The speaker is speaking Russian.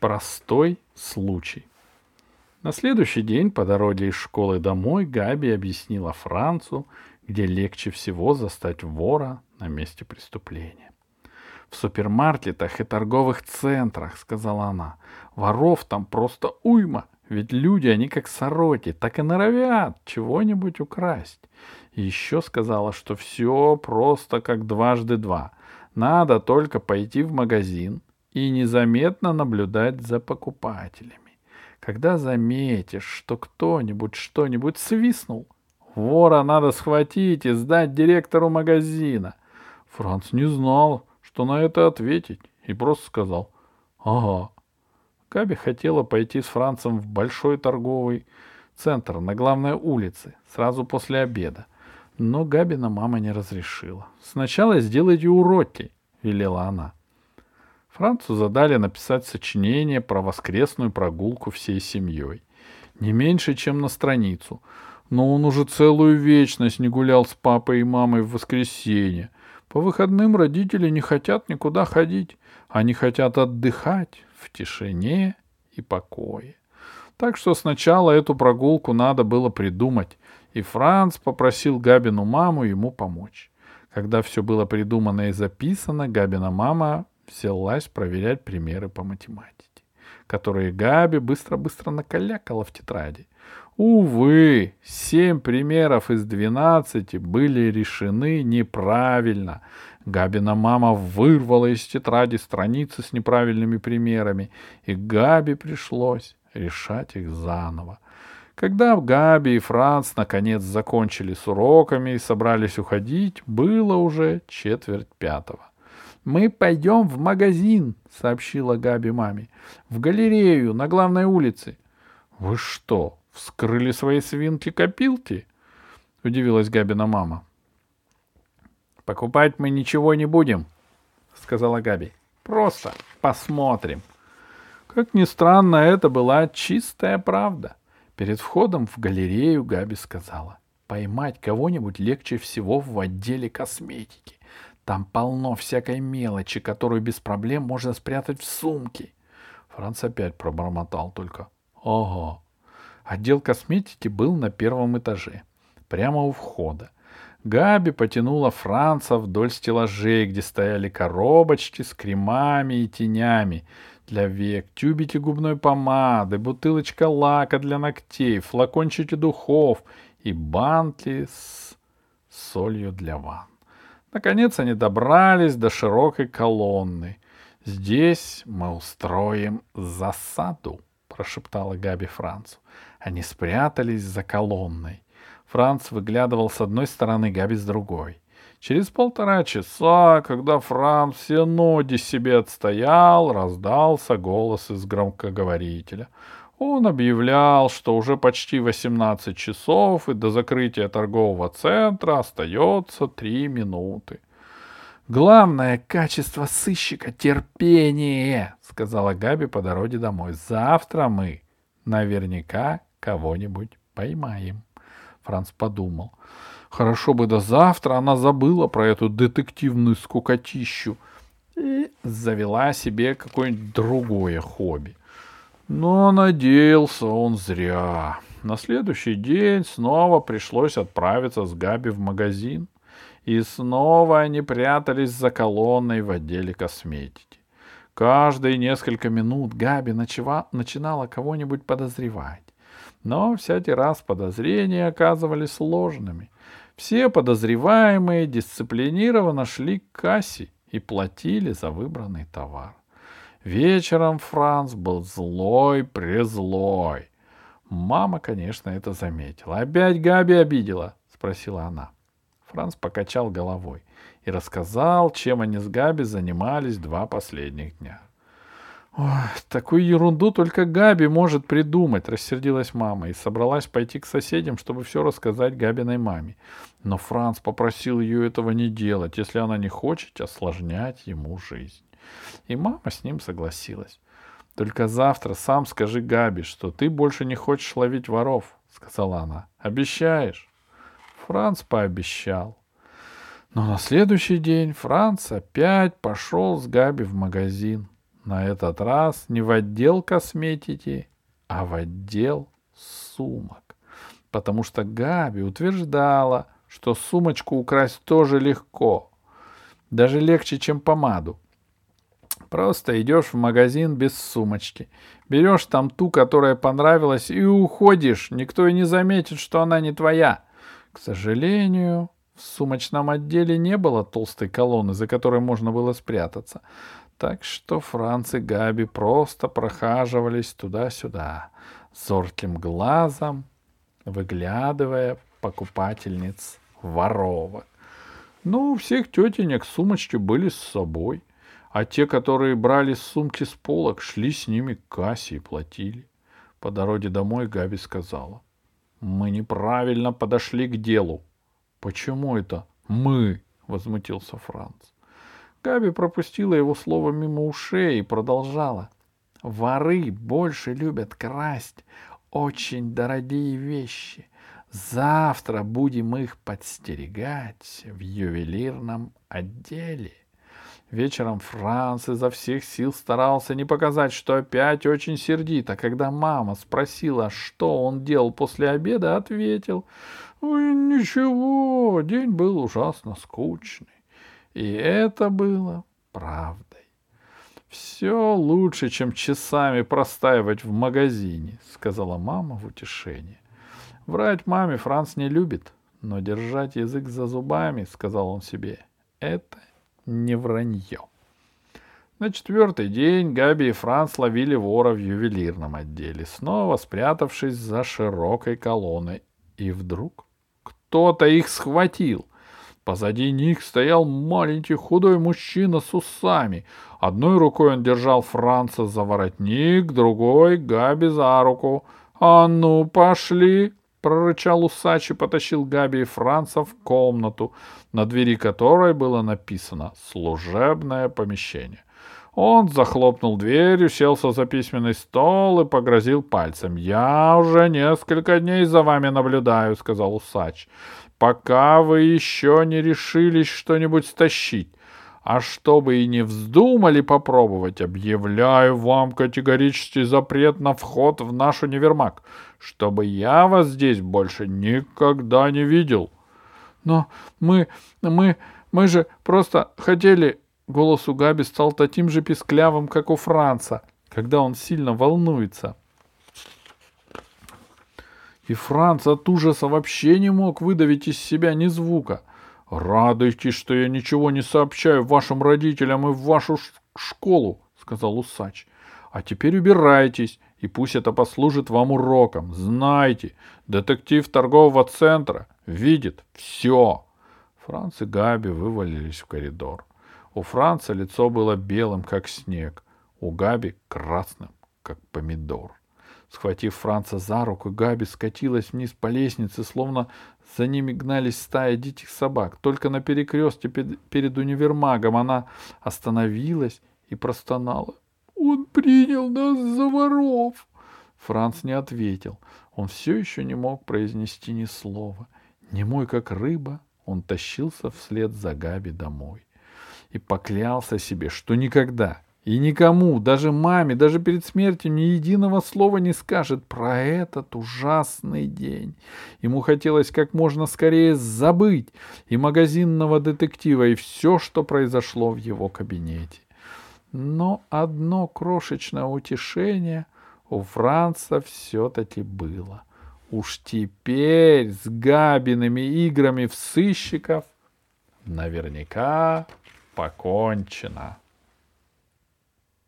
Простой случай. На следующий день по дороге из школы домой Габи объяснила Францу, где легче всего застать вора на месте преступления. В супермаркетах и торговых центрах, сказала она, воров там просто уйма, ведь люди, они как сороки, так и норовят чего-нибудь украсть. И еще сказала, что все просто как дважды два. Надо только пойти в магазин и незаметно наблюдать за покупателями. Когда заметишь, что кто-нибудь что-нибудь свистнул, вора надо схватить и сдать директору магазина. Франц не знал, что на это ответить, и просто сказал «Ага». Габи хотела пойти с Францем в большой торговый центр на главной улице сразу после обеда, но Габина мама не разрешила. «Сначала сделайте уроки», — велела она. Францу задали написать сочинение про воскресную прогулку всей семьей. Не меньше, чем на страницу. Но он уже целую вечность не гулял с папой и мамой в воскресенье. По выходным родители не хотят никуда ходить. Они хотят отдыхать в тишине и покое. Так что сначала эту прогулку надо было придумать, и Франц попросил Габину маму ему помочь. Когда все было придумано и записано, Габина мама взялась проверять примеры по математике, которые Габи быстро-быстро накалякала в тетради. Увы, семь примеров из двенадцати были решены неправильно. Габина мама вырвала из тетради страницы с неправильными примерами, и Габи пришлось решать их заново. Когда Габи и Франц наконец закончили с уроками и собрались уходить, было уже четверть пятого. «Мы пойдем в магазин», — сообщила Габи маме. «В галерею на главной улице». «Вы что, вскрыли свои свинки-копилки?» — удивилась Габина мама. «Покупать мы ничего не будем», — сказала Габи. «Просто посмотрим». Как ни странно, это была чистая правда. Перед входом в галерею Габи сказала, «Поймать кого-нибудь легче всего в отделе косметики. Там полно всякой мелочи, которую без проблем можно спрятать в сумке. Франц опять пробормотал только. Ого. Отдел косметики был на первом этаже, прямо у входа. Габи потянула Франца вдоль стеллажей, где стояли коробочки с кремами и тенями для век, тюбики губной помады, бутылочка лака для ногтей, флакончики духов и банки с солью для ванн. Наконец они добрались до широкой колонны. «Здесь мы устроим засаду», — прошептала Габи Францу. Они спрятались за колонной. Франц выглядывал с одной стороны, Габи с другой. Через полтора часа, когда Франц все ноги себе отстоял, раздался голос из громкоговорителя — он объявлял, что уже почти 18 часов и до закрытия торгового центра остается 3 минуты. «Главное качество сыщика — терпение», — сказала Габи по дороге домой. «Завтра мы наверняка кого-нибудь поймаем». Франц подумал. Хорошо бы до завтра она забыла про эту детективную скукотищу и завела себе какое-нибудь другое хобби. Но надеялся он зря. На следующий день снова пришлось отправиться с Габи в магазин. И снова они прятались за колонной в отделе косметики. Каждые несколько минут Габи начала, начинала кого-нибудь подозревать. Но всякий раз подозрения оказывались сложными. Все подозреваемые дисциплинированно шли к кассе и платили за выбранный товар. Вечером Франц был злой-призлой. Мама, конечно, это заметила. «Опять Габи обидела?» — спросила она. Франц покачал головой и рассказал, чем они с Габи занимались два последних дня. «Ой, такую ерунду только Габи может придумать», — рассердилась мама и собралась пойти к соседям, чтобы все рассказать Габиной маме. Но Франц попросил ее этого не делать, если она не хочет осложнять ему жизнь. И мама с ним согласилась. «Только завтра сам скажи Габи, что ты больше не хочешь ловить воров», — сказала она. «Обещаешь?» Франц пообещал. Но на следующий день Франц опять пошел с Габи в магазин. На этот раз не в отдел косметики, а в отдел сумок. Потому что Габи утверждала, что сумочку украсть тоже легко. Даже легче, чем помаду. Просто идешь в магазин без сумочки. Берешь там ту, которая понравилась, и уходишь. Никто и не заметит, что она не твоя. К сожалению, в сумочном отделе не было толстой колонны, за которой можно было спрятаться. Так что Франц и Габи просто прохаживались туда-сюда, зорким глазом, выглядывая покупательниц воровок. Ну, у всех тетенек сумочки были с собой, а те, которые брали сумки с полок, шли с ними к кассе и платили. По дороге домой Габи сказала, «Мы неправильно подошли к делу». «Почему это мы?» — возмутился Франц. Габи пропустила его слово мимо ушей и продолжала. Воры больше любят красть очень дорогие вещи. Завтра будем их подстерегать в ювелирном отделе. Вечером Франц изо всех сил старался не показать, что опять очень сердит, а когда мама спросила, что он делал после обеда, ответил, «Ой, ничего, день был ужасно скучный». И это было правдой. Все лучше, чем часами простаивать в магазине, сказала мама в утешение. Врать маме Франц не любит, но держать язык за зубами, сказал он себе, это не вранье. На четвертый день Габи и Франц ловили вора в ювелирном отделе, снова спрятавшись за широкой колонной. И вдруг кто-то их схватил. Позади них стоял маленький худой мужчина с усами. Одной рукой он держал Франца за воротник, другой — Габи за руку. «А ну, пошли!» — прорычал усач и потащил Габи и Франца в комнату, на двери которой было написано «Служебное помещение». Он захлопнул дверь, уселся за письменный стол и погрозил пальцем. «Я уже несколько дней за вами наблюдаю», — сказал усач пока вы еще не решились что-нибудь стащить. А чтобы и не вздумали попробовать, объявляю вам категорический запрет на вход в наш универмаг, чтобы я вас здесь больше никогда не видел. Но мы, мы, мы же просто хотели... Голос у Габи стал таким же писклявым, как у Франца, когда он сильно волнуется и Франц от ужаса вообще не мог выдавить из себя ни звука. «Радуйтесь, что я ничего не сообщаю вашим родителям и в вашу школу», — сказал усач. «А теперь убирайтесь, и пусть это послужит вам уроком. Знайте, детектив торгового центра видит все». Франц и Габи вывалились в коридор. У Франца лицо было белым, как снег, у Габи — красным, как помидор. Схватив Франца за руку, Габи скатилась вниз по лестнице, словно за ними гнались стая диких собак. Только на перекрестке перед универмагом она остановилась и простонала. «Он принял нас за воров!» Франц не ответил. Он все еще не мог произнести ни слова. Немой, как рыба, он тащился вслед за Габи домой и поклялся себе, что никогда, и никому, даже маме, даже перед смертью ни единого слова не скажет про этот ужасный день. Ему хотелось как можно скорее забыть и магазинного детектива, и все, что произошло в его кабинете. Но одно крошечное утешение у Франца все-таки было. Уж теперь с Габиными играми в сыщиков наверняка покончено.